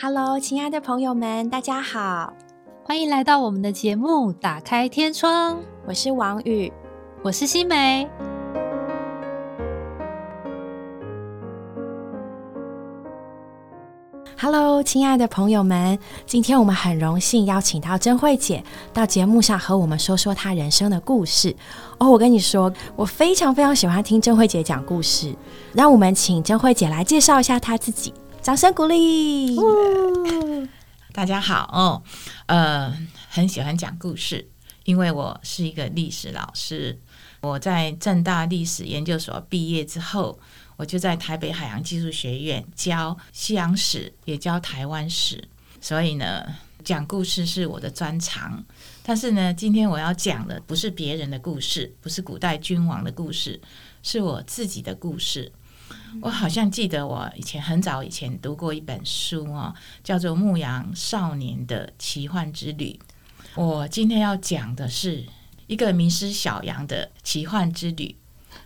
Hello，亲爱的朋友们，大家好，欢迎来到我们的节目《打开天窗》。我是王宇，我是新梅。Hello，亲爱的朋友们，今天我们很荣幸邀请到珍慧姐到节目上和我们说说她人生的故事。哦，我跟你说，我非常非常喜欢听珍慧姐讲故事。让我们请珍慧姐来介绍一下她自己，掌声鼓励。大家好哦，呃，很喜欢讲故事，因为我是一个历史老师。我在正大历史研究所毕业之后。我就在台北海洋技术学院教西洋史，也教台湾史，所以呢，讲故事是我的专长。但是呢，今天我要讲的不是别人的故事，不是古代君王的故事，是我自己的故事。我好像记得我以前很早以前读过一本书哦，叫做《牧羊少年的奇幻之旅》。我今天要讲的是一个迷失小羊的奇幻之旅。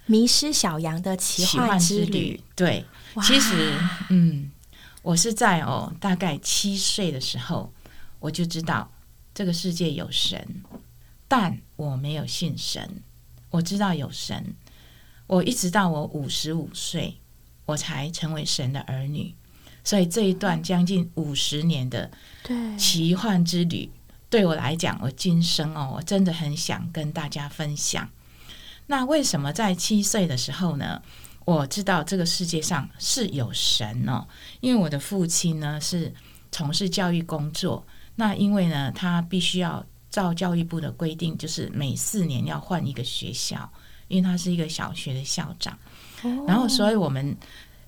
迷失小羊的奇幻之旅，对，其实，嗯，我是在哦，大概七岁的时候，我就知道这个世界有神，但我没有信神。我知道有神，我一直到我五十五岁，我才成为神的儿女。所以这一段将近五十年的奇幻之旅，对我来讲，我今生哦，我真的很想跟大家分享。那为什么在七岁的时候呢？我知道这个世界上是有神哦，因为我的父亲呢是从事教育工作。那因为呢，他必须要照教育部的规定，就是每四年要换一个学校，因为他是一个小学的校长。然后，所以我们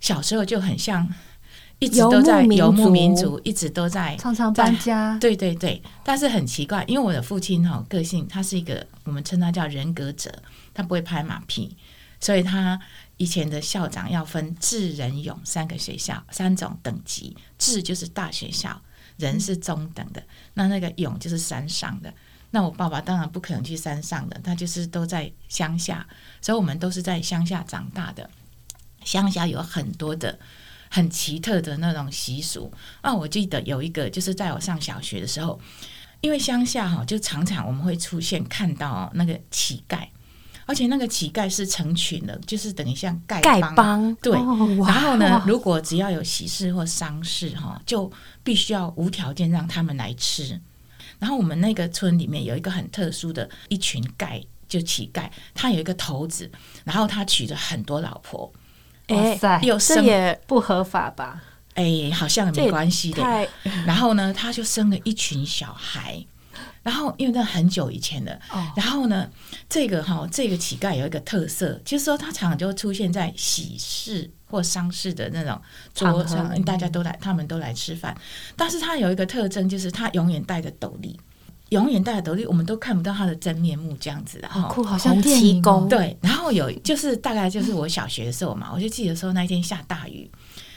小时候就很像一直都在游牧民族，一直都在常常搬家。对对对，但是很奇怪，因为我的父亲哈个性，他是一个我们称他叫人格者。他不会拍马屁，所以他以前的校长要分智、仁、勇三个学校，三种等级。智就是大学校，仁是中等的，那那个勇就是山上的。那我爸爸当然不可能去山上的，他就是都在乡下，所以我们都是在乡下长大的。乡下有很多的很奇特的那种习俗啊，我记得有一个，就是在我上小学的时候，因为乡下哈，就常常我们会出现看到那个乞丐。而且那个乞丐是成群的，就是等于像丐帮，对。然后呢，如果只要有喜事或丧事哈，就必须要无条件让他们来吃。然后我们那个村里面有一个很特殊的一群丐，就乞丐，他有一个头子，然后他娶了很多老婆。哇塞，有这也不合法吧？哎，好像没关系的。然后呢，他就生了一群小孩。然后，因为那很久以前的，然后呢，这个哈，这个乞丐有一个特色，就是说他常常就出现在喜事或丧事的那种桌上，大家都来，他们都来吃饭。但是他有一个特征，就是他永远戴着斗笠，永远戴着斗笠，我们都看不到他的真面目，这样子的哈，好像电影、哦对。然后有就是大概就是我小学的时候嘛，我就记得说那一天下大雨。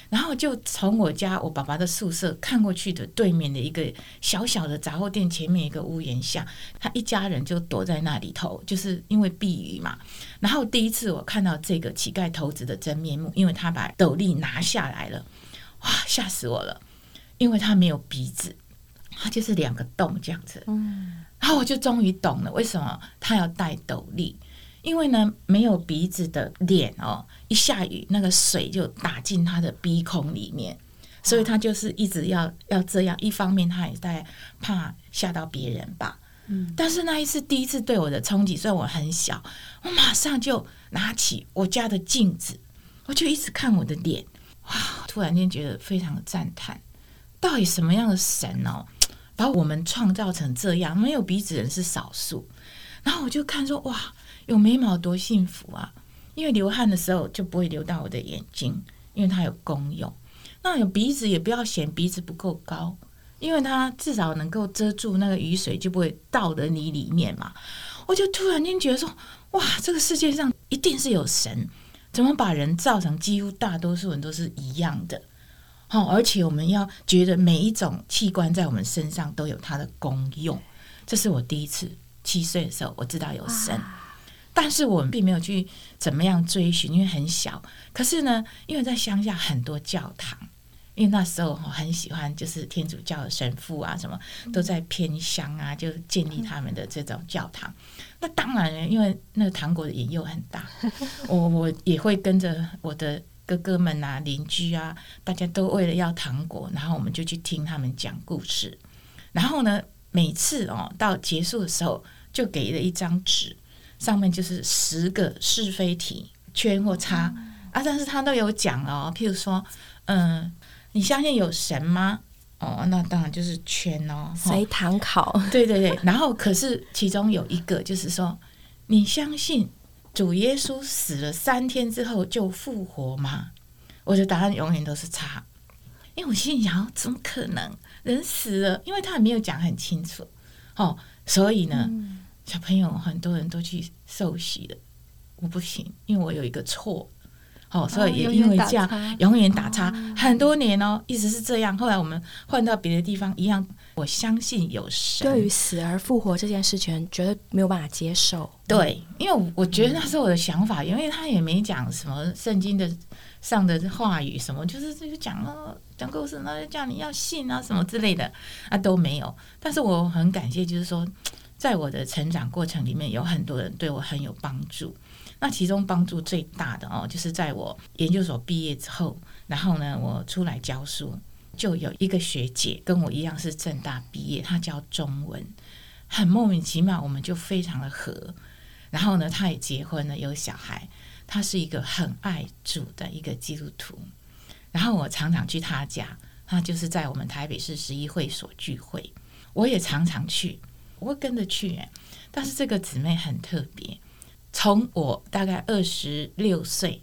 然后就从我家我爸爸的宿舍看过去的对面的一个小小的杂货店前面一个屋檐下，他一家人就躲在那里头，就是因为避雨嘛。然后第一次我看到这个乞丐头子的真面目，因为他把斗笠拿下来了，哇，吓死我了！因为他没有鼻子，他就是两个洞这样子。嗯，然后我就终于懂了为什么他要戴斗笠。因为呢，没有鼻子的脸哦，一下雨那个水就打进他的鼻孔里面，所以他就是一直要要这样。一方面他也在怕吓到别人吧，嗯。但是那一次第一次对我的冲击，虽然我很小，我马上就拿起我家的镜子，我就一直看我的脸，哇！突然间觉得非常的赞叹，到底什么样的神哦，把我们创造成这样？没有鼻子人是少数，然后我就看说，哇！有眉毛多幸福啊！因为流汗的时候就不会流到我的眼睛，因为它有功用。那有鼻子也不要嫌鼻子不够高，因为它至少能够遮住那个雨水，就不会倒在你里面嘛。我就突然间觉得说，哇，这个世界上一定是有神，怎么把人造成几乎大多数人都是一样的？好，而且我们要觉得每一种器官在我们身上都有它的功用。这是我第一次七岁的时候，我知道有神。但是我们并没有去怎么样追寻，因为很小。可是呢，因为在乡下很多教堂，因为那时候我很喜欢，就是天主教的神父啊，什么都在偏乡啊，就建立他们的这种教堂。那当然，因为那个糖果的引诱很大，我我也会跟着我的哥哥们啊、邻居啊，大家都为了要糖果，然后我们就去听他们讲故事。然后呢，每次哦到结束的时候，就给了一张纸，上面就是十个是非题，圈或叉啊，但是他都有讲哦，譬如说，嗯。你相信有神吗？哦，那当然就是圈哦，随堂考。对对对，然后可是其中有一个就是说，你相信主耶稣死了三天之后就复活吗？我的答案永远都是差，因为我心里想，怎么可能人死了？因为他也没有讲很清楚哦，所以呢，小朋友很多人都去受洗了，我不行，因为我有一个错。哦，所以也因为这样，永远打叉很多年哦，一直是这样。后来我们换到别的地方，一样。我相信有神。对于死而复活这件事情，绝对没有办法接受。对，因为我觉得那是我的想法，因为他也没讲什么圣经的上的话语，什么就是这个讲了讲故事，那就叫你要信啊什么之类的啊都没有。但是我很感谢，就是说，在我的成长过程里面，有很多人对我很有帮助。那其中帮助最大的哦，就是在我研究所毕业之后，然后呢，我出来教书，就有一个学姐跟我一样是正大毕业，她教中文，很莫名其妙，我们就非常的合。然后呢，她也结婚了，有小孩，她是一个很爱主的一个基督徒。然后我常常去她家，她就是在我们台北市十一会所聚会，我也常常去，我会跟着去。但是这个姊妹很特别。从我大概二十六岁，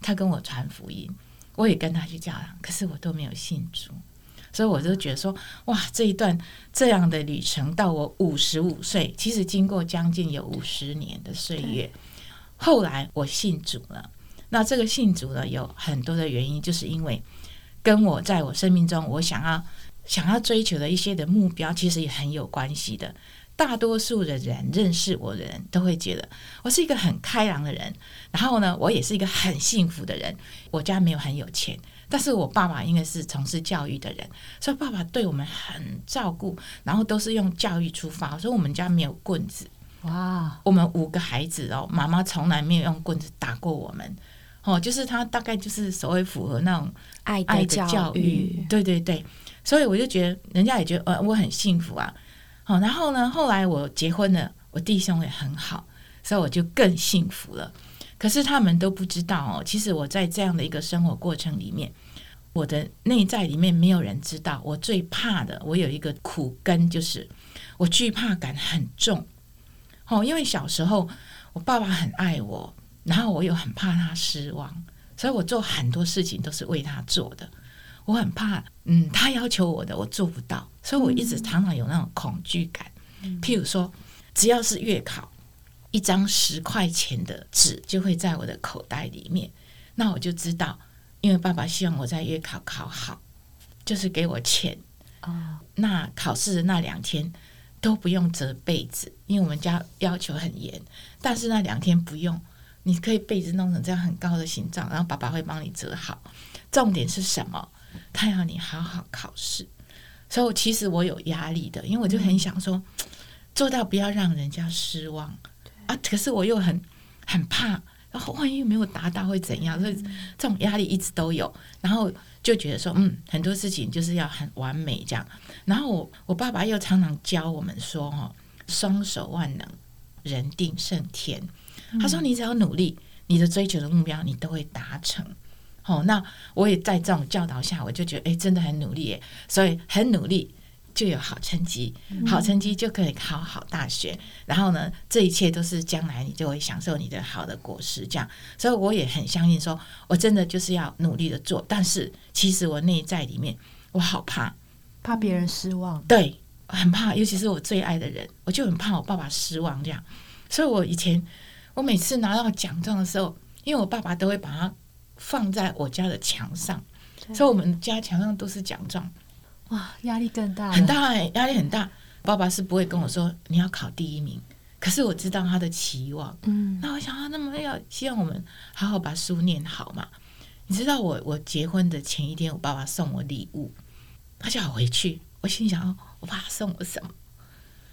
她跟我传福音，我也跟她去教堂，可是我都没有信主，所以我就觉得说，哇，这一段这样的旅程到我五十五岁，其实经过将近有五十年的岁月，后来我信主了。那这个信主呢，有很多的原因，就是因为跟我在我生命中我想要想要追求的一些的目标，其实也很有关系的。大多数的人认识我的人都会觉得我是一个很开朗的人，然后呢，我也是一个很幸福的人。我家没有很有钱，但是我爸爸应该是从事教育的人，所以爸爸对我们很照顾，然后都是用教育出发，所以我们家没有棍子。哇，我们五个孩子哦，妈妈从来没有用棍子打过我们。哦，就是他大概就是所谓符合那种爱的教育，对对对，所以我就觉得人家也觉得呃我很幸福啊。好，然后呢？后来我结婚了，我弟兄也很好，所以我就更幸福了。可是他们都不知道哦，其实我在这样的一个生活过程里面，我的内在里面没有人知道。我最怕的，我有一个苦根，就是我惧怕感很重。哦，因为小时候我爸爸很爱我，然后我又很怕他失望，所以我做很多事情都是为他做的。我很怕，嗯，他要求我的我做不到，所以我一直常常有那种恐惧感。譬如说，只要是月考，一张十块钱的纸就会在我的口袋里面，那我就知道，因为爸爸希望我在月考考好，就是给我钱。哦，那考试的那两天都不用折被子，因为我们家要求很严，但是那两天不用，你可以被子弄成这样很高的形状，然后爸爸会帮你折好。重点是什么？他要你好好考试，所以其实我有压力的，因为我就很想说 做到不要让人家失望啊。可是我又很很怕，然后万一没有达到会怎样？所以这种压力一直都有。然后就觉得说，嗯，很多事情就是要很完美这样。然后我我爸爸又常常教我们说，哦，双手万能，人定胜天。他说，你只要努力，你的追求的目标，你都会达成。哦，那我也在这种教导下，我就觉得，哎，真的很努力，所以很努力就有好成绩，好成绩就可以考好大学，然后呢，这一切都是将来你就会享受你的好的果实，这样。所以我也很相信，说我真的就是要努力的做，但是其实我内在里面，我好怕，怕别人失望，对，很怕，尤其是我最爱的人，我就很怕我爸爸失望这样。所以我以前我每次拿到奖状的时候，因为我爸爸都会把它。放在我家的墙上，所以我们家墙上都是奖状。哇，压力更大，很大哎，压力很大。爸爸是不会跟我说你要考第一名，可是我知道他的期望。嗯，那我想啊，那么要希望我们好好把书念好嘛。你知道我我结婚的前一天，我爸爸送我礼物，他叫我回去，我心想哦，我爸爸送我什么？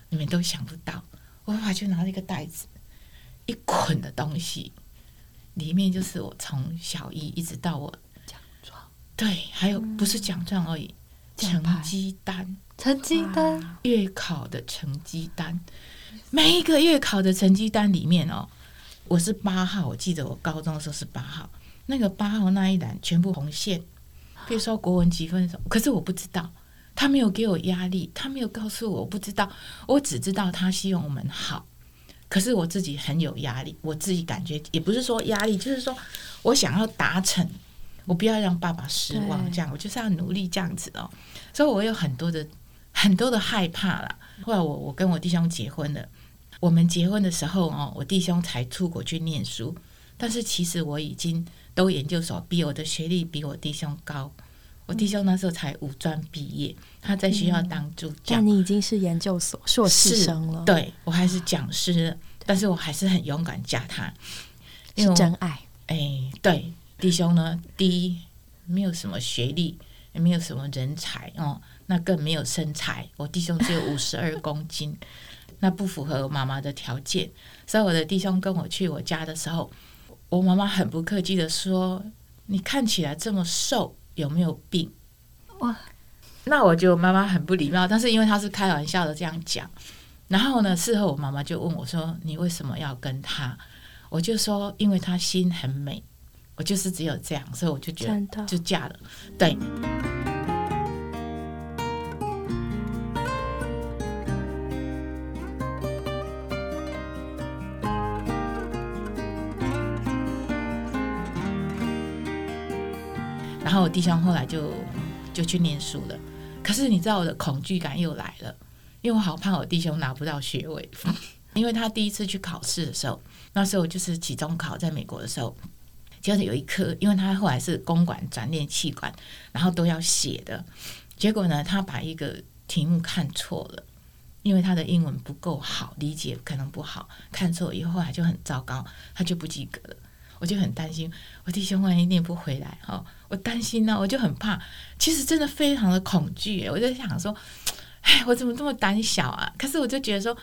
你们都想不到，我爸爸就拿了一个袋子，一捆的东西，里面就是我从小一一直到我奖状，对，还有不是奖状而已，成绩单。成绩单，月考的成绩单，每一个月考的成绩单里面哦，我是八号，我记得我高中的时候是八号，那个八号那一栏全部红线，比如说国文几分什么，可是我不知道，他没有给我压力，他没有告诉我，我不知道，我只知道他希望我们好，可是我自己很有压力，我自己感觉也不是说压力，就是说我想要达成。我不要让爸爸失望，这样我就是要努力这样子哦。所以我有很多的很多的害怕啦。后来我我跟我弟兄结婚了，我们结婚的时候哦，我弟兄才出国去念书，但是其实我已经都研究所，比我的学历比我弟兄高。我弟兄那时候才五专毕业，他在学校当助教，但你已经是研究所硕士生了，，对我还是讲师，但是我还是很勇敢嫁他，因为是真爱。哎，对，弟兄呢，第一没有什么学历，也没有什么人才哦，那更没有身材。我弟兄只有五十二公斤，那不符合我妈妈的条件。所以我的弟兄跟我去我家的时候，我妈妈很不客气的说：“你看起来这么瘦，有没有病？”哇！那我觉得我妈妈很不礼貌，但是因为她是开玩笑的这样讲，然后呢，事后我妈妈就问我说：“你为什么要跟他？”我就说：“因为他心很美。”我就是只有这样，所以我就觉得就嫁了。对，后我弟兄后来就就去念书了。可是你知道我的恐惧感又来了，因为我好怕我弟兄拿不到学位，因为他第一次去考试的时候，那时候就是期中考，在美国的时候，就是有一科，因为他后来是公管转念气管，然后都要写的，结果呢，他把一个题目看错了。因为他的英文不够好，理解可能不好，看错以后来就很糟糕，他就不及格了。我就很担心，我弟兄万一念不回来哈，我担心呢、我就很怕。其实真的非常的恐惧，我就想说，哎，我怎么这么胆小啊？可是我就觉得说，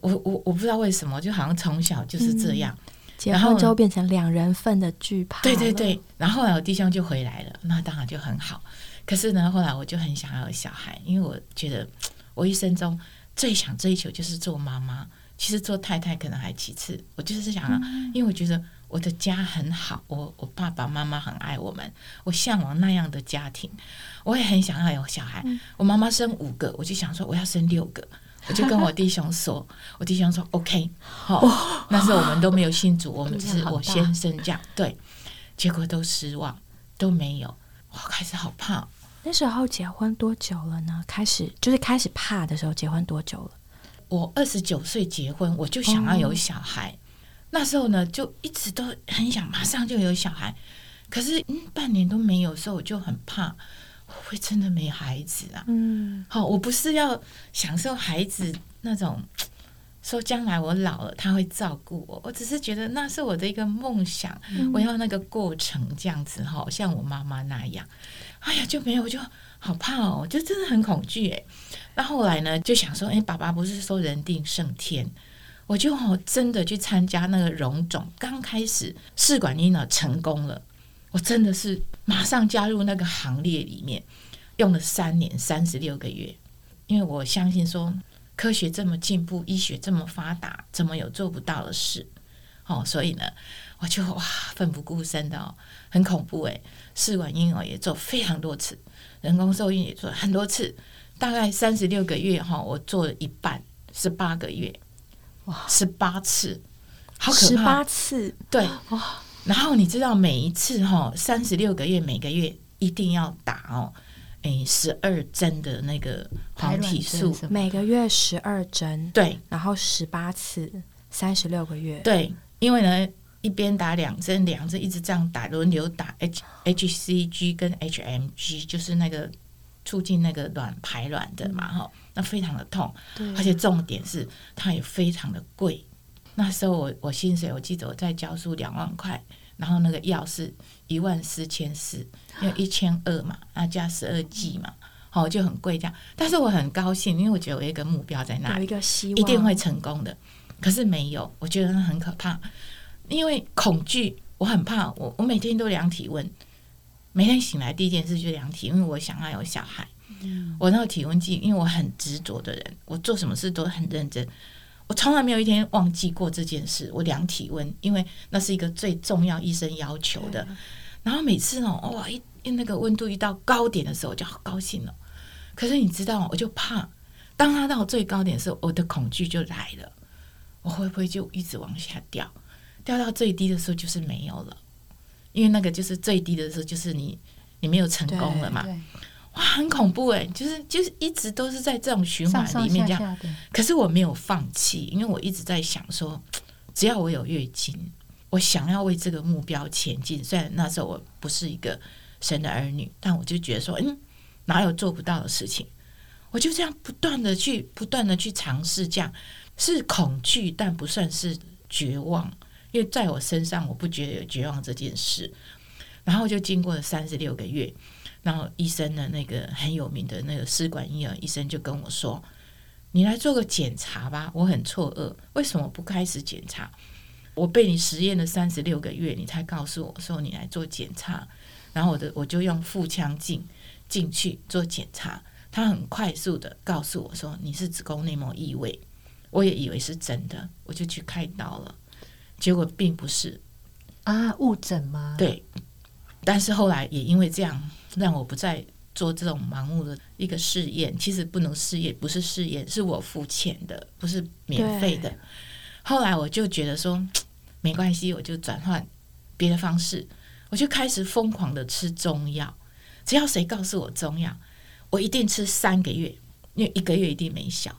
我我我不知道为什么，就好像从小就是这样。结然后呢婚之后变成两人份的惧怕，对对，对，然后后来我弟兄就回来了，那当然就很好。可是呢，后来我就很想要有小孩，因为我觉得我一生中最想追求就是做妈妈，其实做太太可能还其次。我就是想要，因为我觉得我的家很好，我我爸爸妈妈很爱我们，我向往那样的家庭，我也很想要有小孩。我妈妈生五个，我就想说我要生六个。我就跟我弟兄说，我弟兄说 OK，好、那时候我们都没有信主，我们只是我先生这样，对，结果都失望，都没有，我开始好怕。那时候结婚多久了呢？开始就是开始怕的时候，结婚多久了？我二十九岁结婚，我就想要有小孩。那时候呢，就一直都很想马上就有小孩，可是嗯，半年都没有的时候，我就很怕，会不会真的没孩子啊？嗯，好，我不是要享受孩子那种说将来我老了他会照顾我，我只是觉得那是我的一个梦想，我要那个过程这样子哈，像我妈妈那样。哎呀，就没有，我就好怕哦，就真的很恐惧哎。那后来呢，就想说，哎，爸爸不是说人定胜天，我就哦真的去参加那个荣总，刚开始试管婴儿成功了，我真的是马上加入那个行列里面，用了三年三十六个月，因为我相信说科学这么进步，医学这么发达，怎么有做不到的事？哦，所以呢，我就哇奋不顾身的哦，很恐怖诶。试管婴儿也做非常多次，人工受孕也做很多次，大概三十六个月哈，我做了一半，十八个月，哇，十八次，好可怕。十八，次，对，哇。然后你知道每一次哈，三十六个月每个月一定要打哦，诶，十二针的那个黄体素，每个月十二针，对。然后十八次，三十六个月，对，因为呢。一边打两针，两针一直这样打，轮流打 H HCG 跟 HMG，就是那个促进那个卵排卵的嘛，哈、那非常的痛，而且重点是它也非常的贵。那时候我我薪水，我记得我在教书两万块，然后那个药是一万四千四，因为一千二嘛，那加十二剂嘛，好就很贵这样。但是我很高兴，因为我觉得我有一个目标在那里有一，个希望，一定会成功的。可是没有，我觉得很可怕，因为恐惧，我很怕。我我每天都量体温，每天醒来第一件事就是量体温，因为我想要有小孩。我那个体温计，因为我很执着的人，我做什么事都很认真，我从来没有一天忘记过这件事。我量体温，因为那是一个最重要医生要求的。然后每次哦，哇，一一那个温度一到高点的时候，我就好高兴了。可是你知道，我就怕，当它到最高点的时候，我的恐惧就来了。我会不会就一直往下掉？掉到最低的时候就是没有了，因为那个就是最低的时候，就是你你没有成功了嘛。哇，很恐怖哎，就是就是一直都是在这种循环里面这样。下下，可是我没有放弃，因为我一直在想说，只要我有月经，我想要为这个目标前进。虽然那时候我不是一个神的儿女，但我就觉得说，嗯，哪有做不到的事情？我就这样不断的去不断的去尝试，这样是恐惧，但不算是绝望，因为在我身上我不觉得有绝望这件事。然后就经过了三十六个月，然后医生的那个很有名的那个试管婴儿医生就跟我说：“你来做个检查吧。”我很错愕，为什么不开始检查？我被你实验了三十六个月，你才告诉我说你来做检查。然后我的我就用腹腔镜进去做检查，他很快速的告诉我说你是子宫内膜异位，我也以为是真的，我就去开刀了，结果并不是。啊，误诊吗？，对，但是后来也因为这样，让我不再做这种盲目的一个试验。其实不能试验，不是试验，是我付钱的，不是免费的。后来我就觉得说，没关系，我就转换别的方式，我就开始疯狂的吃中药。只要谁告诉我中药，我一定吃三个月，因为一个月一定没效，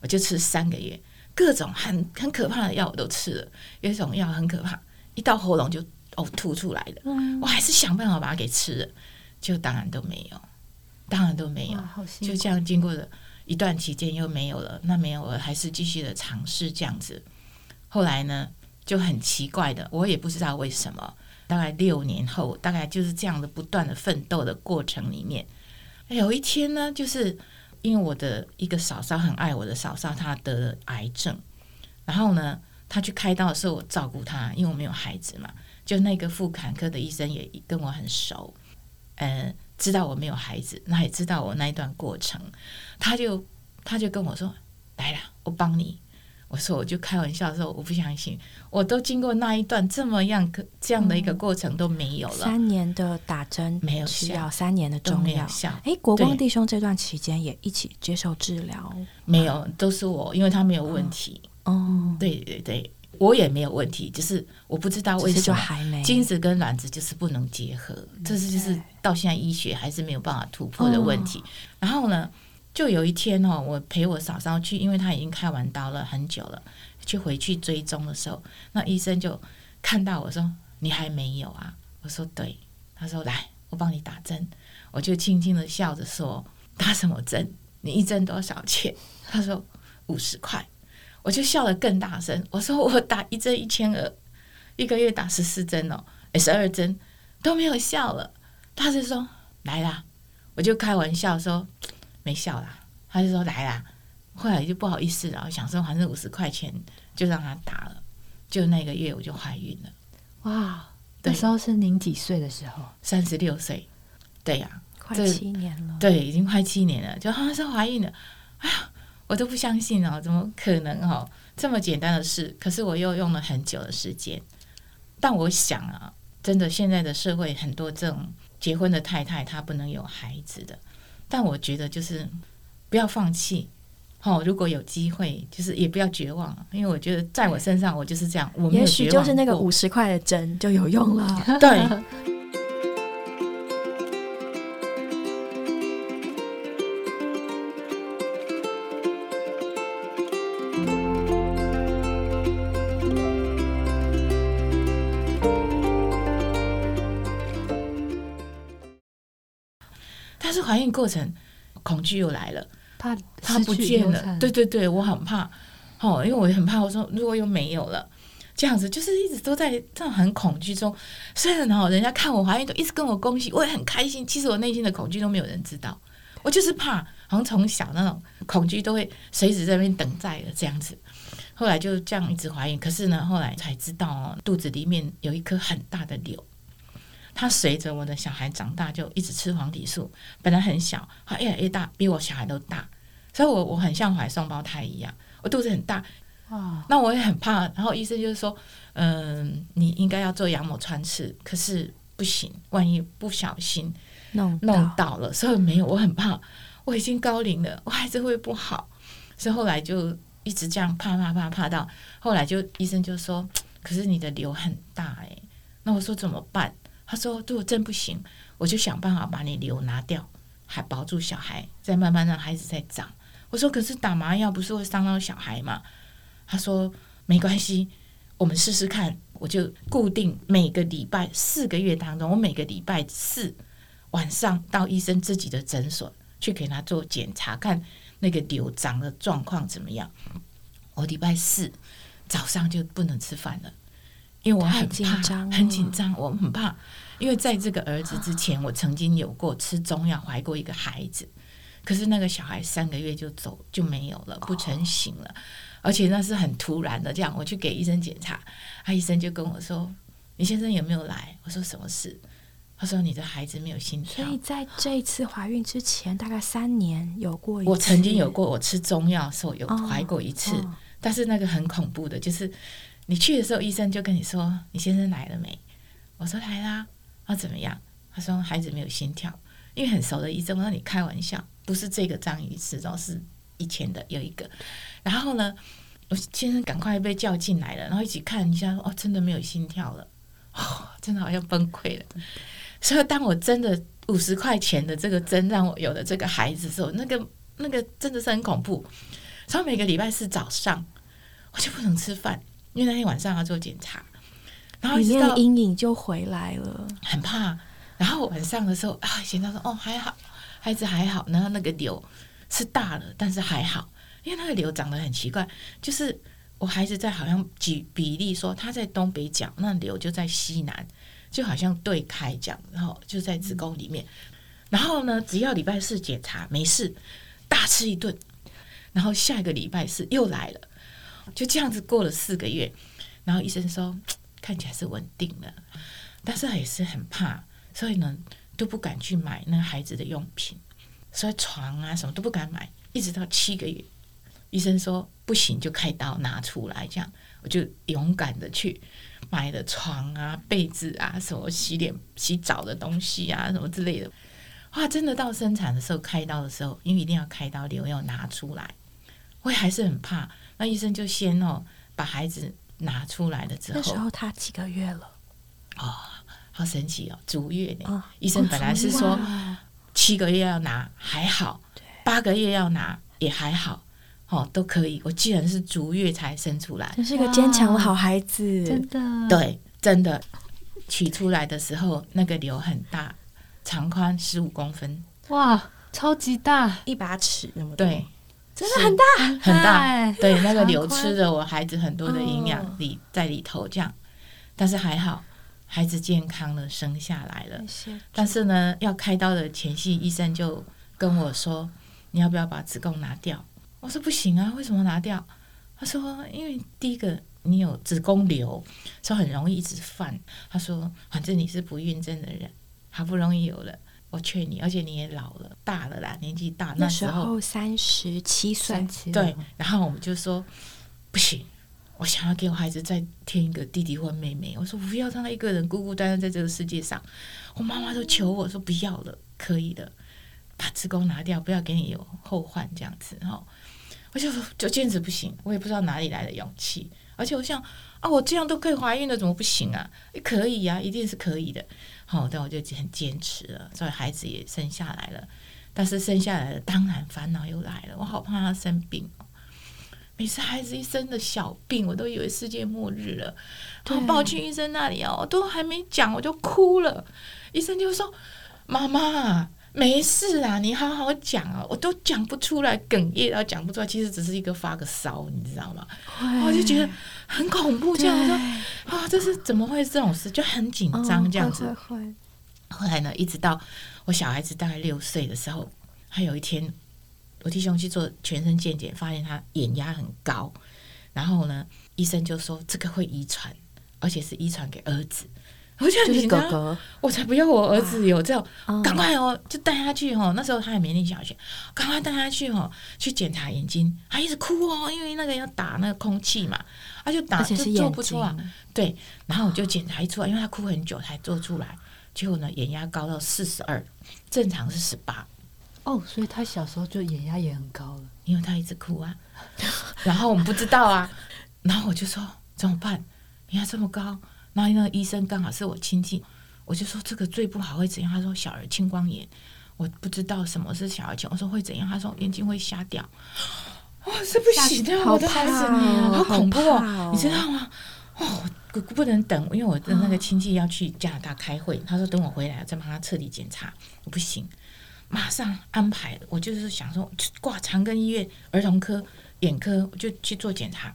我就吃三个月，各种很很可怕的药我都吃了。有一种药很可怕，一到喉咙就呕吐出来的，我还是想办法把它给吃了，就当然都没有，当然都没有就这样经过了一段期间又没有了，那没有了，还是继续的尝试这样子。后来呢，就很奇怪的，我也不知道为什么，大概六年后，大概就是这样的不断的奋斗的过程里面，有一天呢，就是因为我的一个嫂嫂很爱我的嫂嫂，她得了癌症，然后呢，她去开刀的时候，我照顾她，因为我没有孩子嘛，就那个妇产科的医生也跟我很熟，呃，知道我没有孩子，那也知道我那一段过程，他就他就跟我说：“来了，我帮你。”我说我就开玩笑说我不相信，我都经过那一段这么样个这样的一个过程都没有了，三年的打针没有效吃药，三年的都中药。效，哎，国光弟兄这段期间也一起接受治疗没有都是我，因为他没有问题，哦，对对对，我也没有问题，就是我不知道为什么还没精子跟卵子就是不能结合，这是就是到现在医学还是没有办法突破的问题。然后呢，就有一天哦，我陪我嫂嫂去，因为她已经开完刀了很久了，去回去追踪的时候，那医生就看到我说：“你还没有啊？”我说：“对。”他说：“来，我帮你打针。”我就轻轻的笑着说：“打什么针？你一针多少钱？”他说：“五十块。”我就笑得更大声，我说：“我打一针一千二，一个月打十四针哦，十二针都没有效了。”他就说：“来啦！”我就开玩笑说：“没笑啦。”他就说：“来啦！”后来就不好意思了，我想说反正五十块钱就让他打了。就那个月我就怀孕了，哇，那时候是您几岁的时候？三十六岁。对呀、快七年了。对，已经快七年了，就好像是怀孕了。哎呀，我都不相信哦，怎么可能哦？这么简单的事，可是我又用了很久的时间。但我想啊，真的现在的社会很多这种结婚的太太，她不能有孩子的。但我觉得就是不要放弃。哦，如果有机会，就是也不要绝望，因为我觉得在我身上，我就是这样，我也许就是那个过五十块的针就有用了。对，是怀孕过程恐惧又来了。怕它不见了。对对对，我很怕，哦，因为我很怕，我说如果又没有了，这样子，就是一直都在这样很恐惧中。虽然哦，人家看我怀孕都一直跟我恭喜，我也很开心。其实我内心的恐惧都没有人知道，我就是怕，好像从小那种恐惧都会随时在那边等待的这样子。后来就这样一直怀孕，可是呢，后来才知道哦，肚子里面有一颗很大的瘤。它随着我的小孩长大，就一直吃黄体素，本来很小，他越来越大，比我小孩都大，所以我我很像怀双胞胎一样，我肚子很大。哇，那我也很怕，然后医生就是说：“嗯，你应该要做羊膜穿刺，可是不行，万一不小心弄弄倒了，所以没有，我很怕，我已经高龄了，我孩子会不好，所以后来就。”一直这样怕怕怕怕到后来，就医生就说：“ 可是你的瘤很大哎。”那我说怎么办？他说：“如果真不行，我就想办法把你瘤拿掉，还保住小孩，再慢慢让孩子再长。”我说：“可是打麻药不是会伤到小孩吗？”他说：“没关系，我们试试看。”我就固定每个礼拜四个月当中，我每个礼拜四晚上到医生自己的诊所去给他做检查，看。那个瘤长的状况怎么样？我礼拜四早上就不能吃饭了，因为我很紧张，很紧张，我很怕。因为在这个儿子之前，我曾经有过吃中药怀过一个孩子，可是那个小孩三个月就走就没有了，不成形了，而且那是很突然的。这样我去给医生检查，他医生就跟我说：“李先生有没有来？”我说：“什么事？”他说：“你的孩子没有心跳。”所以在这一次怀孕之前，大概三年有过。我曾经有过，我吃中药时候有怀过一次，但是那个很恐怖的，就是你去的时候，医生就跟你说：“你先生来了没？”我说：“来啦。”他怎么样？他说：“孩子没有心跳。”因为很熟的医生，我说：“你开玩笑，不是这个张医师，都是以前的有一个。”然后呢，我先生赶快被叫进来了，然后一起看一下，：“哦，真的没有心跳了，哦，真的好像崩溃了。”所以，当我真的五十块钱的这个针让我有了这个孩子的时候，那个那个真的是很恐怖。所以每个礼拜四早上我就不能吃饭，因为那天晚上要做检查，然后里面的阴影就回来了，很怕。然后晚上的时候啊，检查说哦还好，孩子还好，然后那个瘤是大了，但是还好，因为那个瘤长得很奇怪，就是我孩子在好像举比例说他在东北角，那瘤就在西南。就好像对开这样，然后就在子宫里面，然后呢，只要礼拜四检查没事，大吃一顿，然后下一个礼拜四又来了，就这样子过了四个月，然后医生说 看起来是稳定了，但是也是很怕，所以呢都不敢去买那孩子的用品，所以床啊什么都不敢买，一直到七个月，医生说不行就开刀拿出来，这样我就勇敢的去。买了床啊、被子啊、什么洗脸、洗澡的东西啊、什么之类的，哇！真的到生产的时候开刀的时候，因为一定要开刀，瘤要拿出来，我也还是很怕。那医生就先哦把孩子拿出来了之后，那时候他几个月了？哦，好神奇哦，足月呢？医生本来是说七个月要拿还好，八个月要拿也还好。哦，都可以。我既然是足月才生出来，真是个坚强的好孩子，真的。对，真的取出来的时候，那个瘤很大，长宽十五公分，哇，超级大，一把尺那么多，对，真的很大很大。对，那个瘤吃了我孩子很多的营养里在里头，这样。但是还好，孩子健康的生下来了。但是呢，要开刀的前夕，医生就跟我说：“你要不要把子宫拿掉？”我说不行啊，为什么拿掉？他说因为第一个你有子宫瘤，说很容易一直犯。他说反正你是不孕症的人，好不容易有了，我劝你，而且你也老了，大了啦，年纪大那时候三十七岁，对。然后我们就说不行，我想要给我孩子再添一个弟弟或妹妹。我说不要让他一个人孤孤单单在这个世界上。我妈妈都求我说不要了，可以的，把子宫拿掉，不要给你有后患这样子哈。我就就坚持不行，我也不知道哪里来的勇气。而且我想啊，我这样都可以怀孕了，怎么不行啊？可以呀，一定是可以的。好，但我就很坚持了，所以孩子也生下来了。但是生下来了，当然烦恼又来了。我好怕他生病哦。每次孩子一生的小病，我都以为世界末日了。我抱去医生那里哦，都还没讲我就哭了。医生就说：“妈妈，没事啊，你好好讲啊，我都讲不出来，哽咽然后讲不出来，其实只是一个发个烧，你知道吗？我就觉得很恐怖，这样说啊，这是怎么会这种事，就很紧张这样子。后来呢，一直到我小孩子大概六岁的时候，他有一天，我弟兄去做全身健检，发现他眼压很高，然后呢，医生就说这个会遗传，而且是遗传给儿子。我就就是很紧张，哥哥，我才不要我儿子有这种，嗯赶快哦，就带他去哦。那时候他还没念小学，赶快带他去哦，去检查眼睛，他一直哭哦，因为那个要打那个空气嘛，他就打就做不出来。对，然后我就检查一出来，因为他哭很久才做出来，结果呢眼压高到四十二，正常是十八，哦，所以他小时候就眼压也很高了。因为他一直哭啊，然后我们不知道啊，然后我就说怎么办？眼压这么高，然后那个医生刚好是我亲戚，我就说这个最不好会怎样？他说小儿青光眼，我不知道什么是小儿青，我说会怎样？他说眼睛会瞎掉。哇，这不行的，好我的孩子，怕哦好恐怖哦，哦你知道吗？哦，我不能等，因为我的那个亲戚要去加拿大开会，他说等我回来再帮他彻底检查，我不行，马上安排。我就是想说挂长庚医院儿童科、眼科，我就去做检查。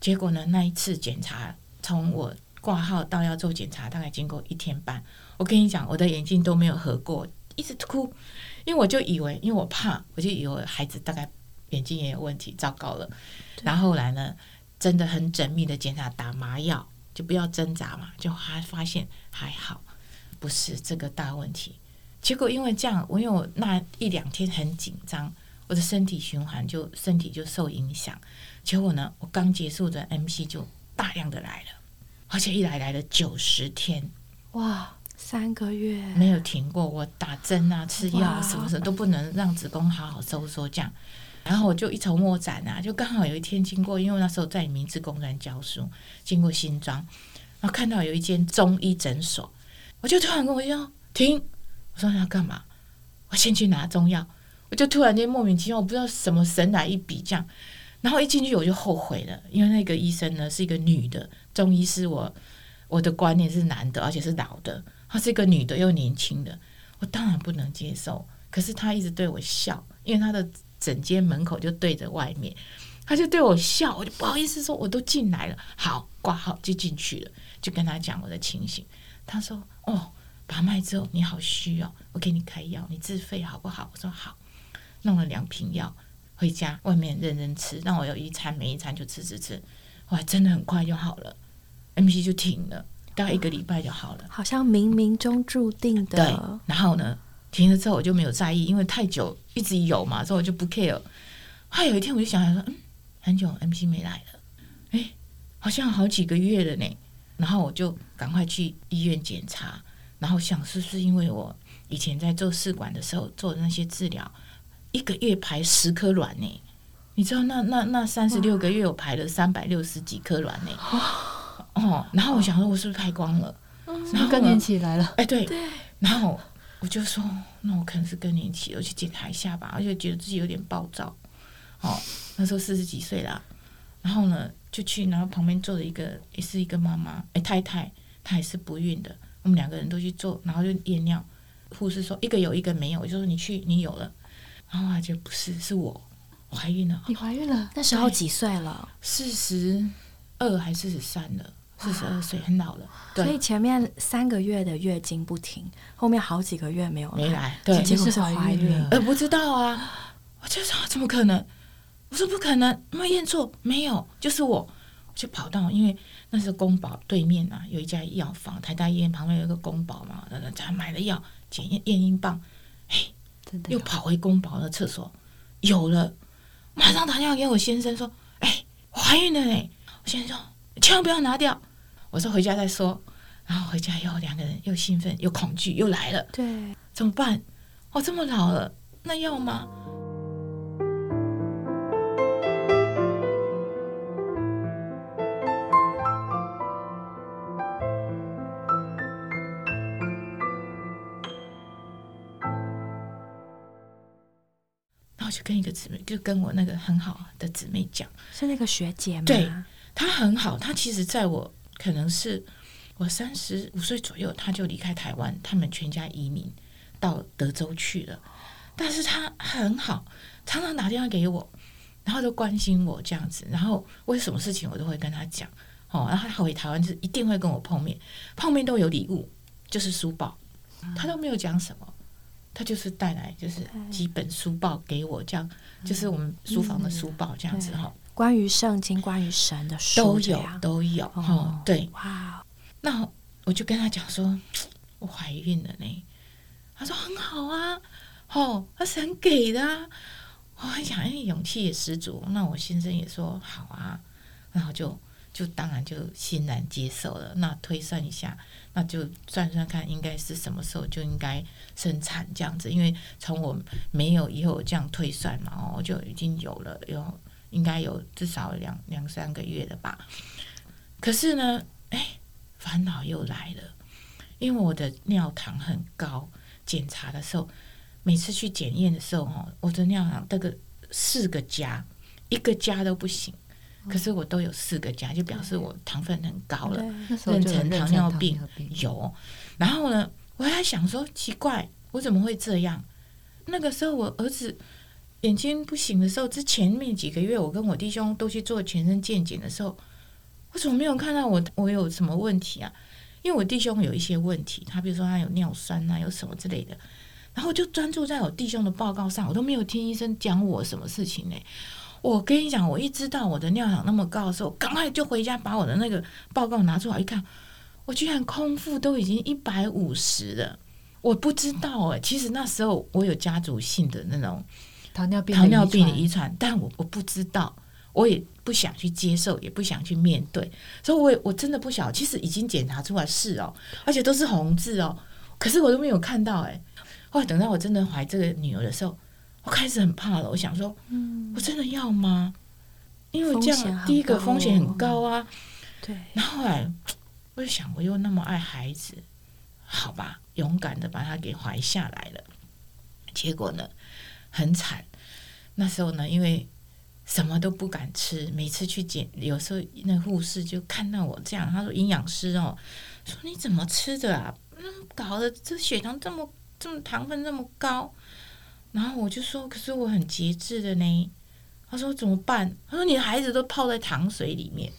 结果呢，那一次检查从我挂号到要做检查，大概经过一天半。我跟你讲，我的眼睛都没有合过，一直哭，因为我就以为，因为我怕，我就以为孩子大概眼睛也有问题，糟糕了。然后后来呢，真的很缜密的检查，打麻药，就不要挣扎嘛，就还发现还好，不是这个大问题。结果因为这样，我因为我那一两天很紧张，我的身体循环就身体就受影响。结果呢，我刚结束的 MC 就大量的来了，而且一来来了九十天，哇，三个月，没有停过。我打针啊、吃药啊什么什么都不能让子宫好好收缩，这样。然后我就一筹莫展啊，就刚好有一天经过，因为那时候在明治公专教书，经过新庄，然后看到有一间中医诊所，我就突然跟我说停，我说你要干嘛？我先去拿中药，我就突然间莫名其妙，我不知道什么神来一笔这样，然后一进去我就后悔了，因为那个医生呢是一个女的中医师，我我的观念是男的，而且是老的，她是一个女的又年轻的，我当然不能接受。可是她一直对我笑，因为她的整间门口就对着外面，她就对我笑，我就不好意思说，我都进来了，好挂号就进去了，就跟她讲我的情形。她说：“哦，把脉之后你好虚哦，我给你开药，你自费好不好？”我说：“好。”弄了两瓶药回家，外面认真吃，让我有一餐没一餐就吃吃吃，哇，真的很快就好了，MC 就停了，大概一个礼拜就好了。好像冥冥中注定的对的，，然后呢，停了之后我就没有在意，因为太久一直有嘛，所以我就不 care。后来有一天我就想想说，嗯，很久 MC 没来了，哎，好像好几个月了呢。然后我就赶快去医院检查，然后想是不是因为我以前在做试管的时候做的那些治疗，一个月排十颗卵呢？你知道那那那三十六个月我排了三百六十几颗卵呢？哦，然后我想说我是不是排光了？然后更年期来了，哎，对，然后我就说，那我可能是更年期，我去检查一下吧，而且觉得自己有点暴躁。哦，那时候四十几岁啦，然后呢就去，然后旁边坐着一个也是一个妈妈，哎太太，她也是不孕的，我们两个人都去做，然后就验尿，护士说一个有一个没有，我就说你去你有了，然后她就不是是我我怀孕了，你怀孕了，那时候几岁了？四十二还四十三了，四十二岁很老了，对，所以前面三个月的月经不停，后面好几个月没有没来，对，结果是是怀怀孕呃，不知道啊，我就说怎么可能？我说不可能，有没有验错？没有，就是我，我就跑到，因为那是宫保对面啊，有一家药房，台大医院旁边有一个宫保嘛，呃才买了药，检验验孕棒，又跑回宫保的厕所，有了，马上打电话给我先生说，哎，我怀孕了嘞！我先生说，千万不要拿掉。我说回家再说。然后回家以后，两个人又兴奋又恐惧，又来了。对，怎么办？我这么老了，那要吗？然后我就跟一个姊妹，就跟我那个很好的姊妹讲，是那个学姐吗？对她很好，她其实在我可能是我三十五岁左右，她就离开台湾，他们全家移民到德州去了，但是她很好，常常打电话给我，然后都关心我这样子，然后为什么事情我都会跟她讲，哦，然后她回台湾就是一定会跟我碰面，碰面都有礼物，就是书包。她都没有讲什么。他就是带来就是几本书报给我，这样就是我们书房的书报这样子哈，关于圣经、关于神的书都有都有哈。对，哇，那我就跟他讲说，我怀孕了呢。他说很好啊，哦，他神给的啊。我很想，哎，勇气也十足。那我先生也说好啊，然后就就当然就欣然接受了。那推算一下。那就算算看，应该是什么时候就应该生产这样子？因为从我没有以后这样推算嘛，哦，就已经有了，有应该有至少两两三个月了吧。可是呢，哎，烦恼又来了，因为我的尿糖很高，检查的时候，每次去检验的时候，哦，我的尿糖这个四个加，一个加都不行。可是我都有四个加，就表示我糖分很高了，妊娠糖尿病有。然后呢，我还想说奇怪，我怎么会这样？那个时候我儿子眼睛不行的时候，之前面几个月，我跟我弟兄都去做全身健检的时候，我怎么没有看到我我有什么问题啊？因为我弟兄有一些问题，他比如说他有尿酸啊，有什么之类的，然后就专注在我弟兄的报告上，我都没有听医生讲我什么事情呢？我跟你讲，我一知道我的尿糖那么高的时候，赶快就回家把我的那个报告拿出来一看，我居然空腹都已经一百五十了。我不知道哎，其实那时候我有家族性的那种糖尿病糖尿病的遗传，但我我不知道，我也不想去接受，也不想去面对，所以我也我真的不晓。其实已经检查出来是哦，而且都是红字哦，可是我都没有看到哎。后来等到我真的怀这个女儿的时候。我开始很怕了，我想说，我真的要吗？因为这样第一个风险很高啊。对。然后来，我就想，我又那么爱孩子，好吧，勇敢的把他给怀下来了。结果呢，很惨。那时候呢，因为什么都不敢吃，每次去检，有时候那护士就看到我这样，他说营养师哦，说你怎么吃的啊？嗯，搞得这血糖这么这么糖分这么高。然后我就说，可是我很节制的呢。他说怎么办？他说你的孩子都泡在糖水里面。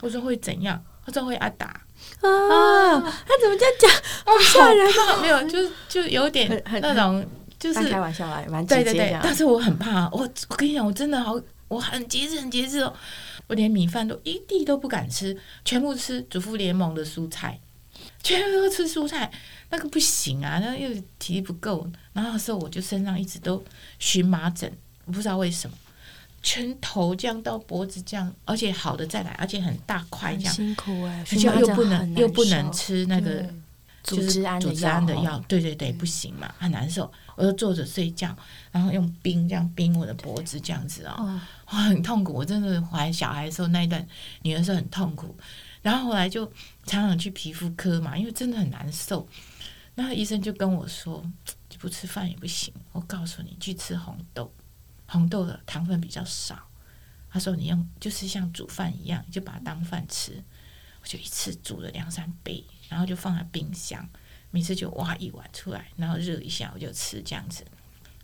我说会怎样？他说会挨打啊！他怎么这样讲？好吓人没有，就就有点那种，就是开玩笑啦，蛮对对对。但是我很怕，我我跟你讲，我真的好，我很节制，很节制哦。我连米饭都一滴都不敢吃，全部吃主妇联盟的蔬菜，全部都吃蔬菜。那个不行啊，那又体力不够。然后那时候我就身上一直都荨麻疹，我不知道为什么，全头这样到脖子这样，而且好的再来，而且很大块这样，辛苦哎，而且又不能又不能吃那个组织胺的药，对对对，不行嘛，很难受。我就坐着睡觉，然后用冰这样冰我的脖子这样子啊，哇，很痛苦。我真的怀小孩的时候那一段，女儿是很痛苦。然后后来就常常去皮肤科嘛，因为真的很难受。那医生就跟我说，不吃饭也不行。我告诉你，去吃红豆，红豆的糖分比较少。他说你用就是像煮饭一样，就把它当饭吃。我就一次煮了两三杯，然后就放在冰箱，每次就挖一碗出来，然后热一下我就吃这样子。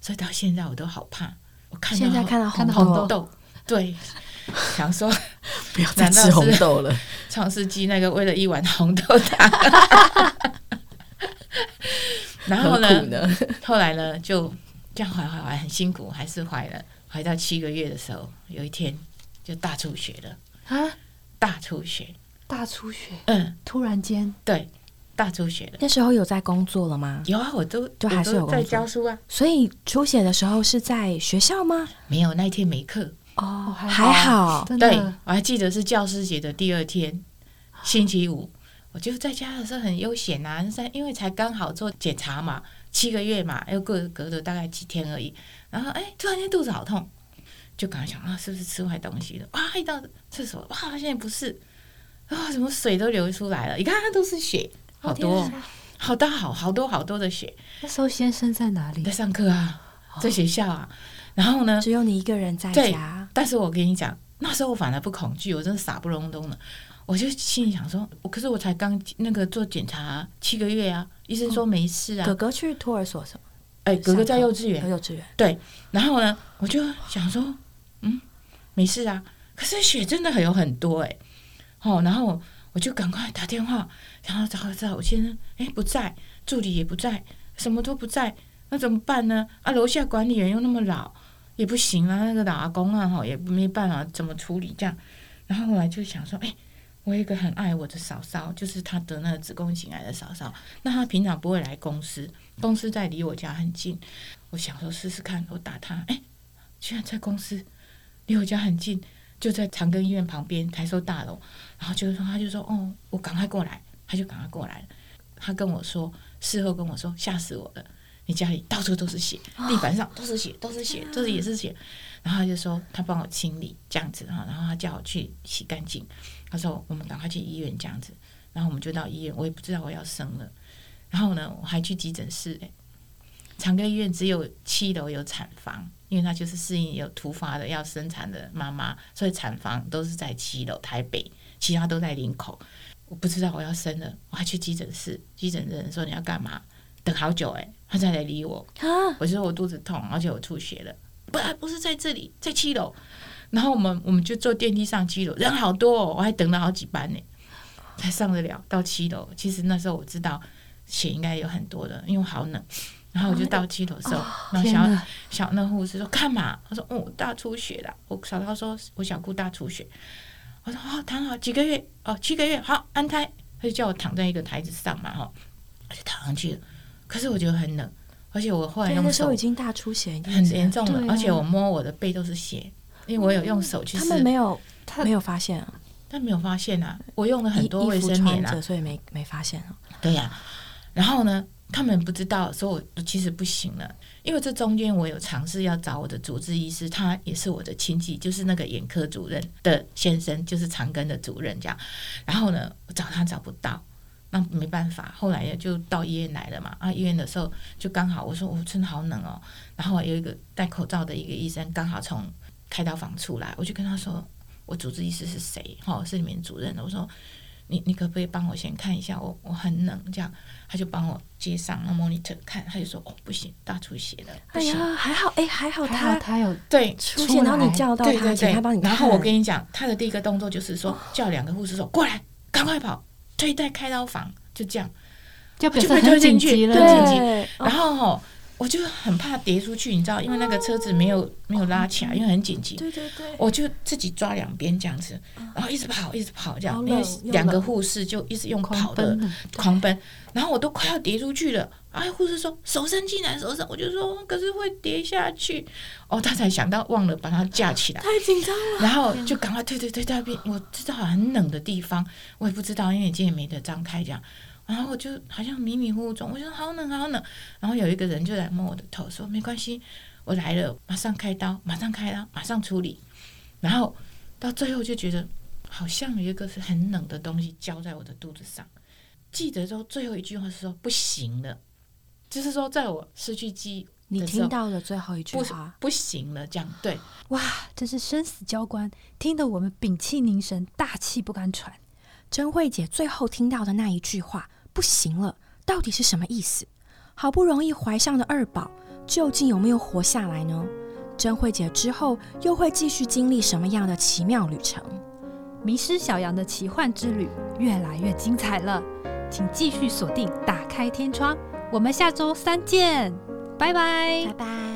所以到现在我都好怕，我看现在看到红豆，对，想说 不要再吃红豆了。创世纪那个为了一碗红豆汤。然后呢？后来呢？就这样怀怀怀很辛苦，还是怀了。怀到七个月的时候，有一天就大出血了啊！大出血，大出血。嗯，突然间，对，大出血了。那时候有在工作了吗？有啊，我都就还是有在教书啊。所以出血的时候是在学校吗？没有，那一天没课哦，还好。对，我还记得是教师节的第二天，星期五。我就在家的时候很悠闲啊，在因为才刚好做检查嘛，七个月嘛，又隔隔了大概几天而已。然后哎，突然间肚子好痛，就刚想啊，是不是吃坏东西了？哇，一到厕所，哇，现在不是啊，怎么水都流出来了，你看都是血，好多，好多好好多好多的血。那时候先生在哪里？在上课啊，在学校啊。然后呢，只有你一个人在家。但是我跟你讲，那时候我反而不恐惧，我真的傻不隆咚的。我就心里想说，我可是我才刚那个做检查七个月啊，医生说没事啊。哥哥去托儿所什么？哎、哥哥在幼稚园，幼稚园对，然后呢，我就想说，嗯，没事啊。可是血真的很有很多哎、哦，然后我就赶快打电话，然后找找我先生，哎不在，助理也不在，什么都不在，那怎么办呢？啊，楼下管理员又那么老，也不行啊，那个老阿公啊，哈，也没办法怎么处理这样。然后后来就想说，哎。我有一个很爱我的嫂嫂，就是她得那个子宫颈癌的嫂嫂。那她平常不会来公司，公司在离我家很近。我想说试试看，我打她，哎、居然在公司，离我家很近，就在长庚医院旁边台寿大楼。然后就是说，他就说，哦，我赶快过来，他就赶快过来了。他跟我说，事后跟我说，吓死我了，你家里到处都是血，地板上都是血，都是血，这里也是血。然后他就说，他帮我清理这样子哈，然后他叫我去洗干净。他说，我们赶快去医院这样子。然后我们就到医院，我也不知道我要生了。然后呢，我还去急诊室、欸，长庚医院只有七楼有产房，因为他就是适应有突发的要生产的妈妈，所以产房都是在七楼台北，其他都在林口。我不知道我要生了，我还去急诊室，急诊的人说你要干嘛？等好久哎、他才来理我。啊，我就说我肚子痛，而且我吐血了。不，不是在这里，在七楼。然后我们我们就坐电梯上七楼，人好多哦，我还等了好几班呢，才上得了到七楼。其实那时候我知道血应该有很多的，因为好冷。然后我就到七楼的时候，然后小，小那护士说干嘛？他说哦大出血了。我小涛说我小姑大出血。我说哦躺好几个月哦七个月好安胎，他就叫我躺在一个台子上嘛哈，我就躺上去了。可是我觉得很冷，而且我后来对，用手那时候已经大出血，已经很严重了，而且我摸我的背都是血，因为我有用手去他，们没有他没有发现啊，他没有发现啊。我用了很多卫生棉啊，，所以没没发现啊。对呀、然后呢，他们不知道，所以我其实不行了，因为这中间我有尝试要找我的主治医师，他也是我的亲戚，就是那个眼科主任的先生，就是长庚的主任这样。然后呢，我找他找不到。那没办法，后来也就到医院来了嘛。啊，医院的时候就刚好我说我、真的好冷哦，然后有一个戴口罩的一个医生刚好从开刀房出来，我就跟他说我主治医师是谁？哦，是你们主任的。我说你你可不可以帮我先看一下我我很冷这样？他就帮我接上那 monitor 看，他就说哦不行，大出血了。哎呀，还好，哎，还好还好他他有对出出现，然后你叫到他，对对对请他帮你，看。然后我跟你讲，他的第一个动作就是说叫两个护士说过来，赶快跑，推在开刀房，就这样。就被很推进去对然后吼，我就很怕跌出去，你知道，因为那个车子没有没有拉起来，因为很紧急。对对对，我就自己抓两边这样子，然后一直跑，一直跑这样，因为好冷又两个护士就一直用狂跑的，狂奔，然后我都快要跌出去了。哎，护士说手伸进来，手伸，我就说可是会跌下去。哦，他才想到忘了把它架起来，太紧张了。然后就赶快退退退到那边。我知道很冷的地方，我也不知道，因为眼睛也没得张开这样。然后我就好像迷迷糊糊中，我就说好冷好冷。然后有一个人就来摸我的头，说没关系，我来了，马上开刀，马上开刀，马上处理。然后到最后就觉得好像有一个是很冷的东西浇在我的肚子上。记得之后最后一句话是说不行了，就是说在我失去记忆你听到的最后一句不话，不行了，这样对。哇，真是生死交关，听得我们屏气凝神，大气不敢喘。甄慧姐最后听到的那一句话“不行了”，到底是什么意思？好不容易怀上的二宝，究竟有没有活下来呢？珍慧姐之后又会继续经历什么样的奇妙旅程？迷失小羊的奇幻之旅越来越精彩了，请继续锁定《打开天窗》，我们下周三见，拜拜拜拜。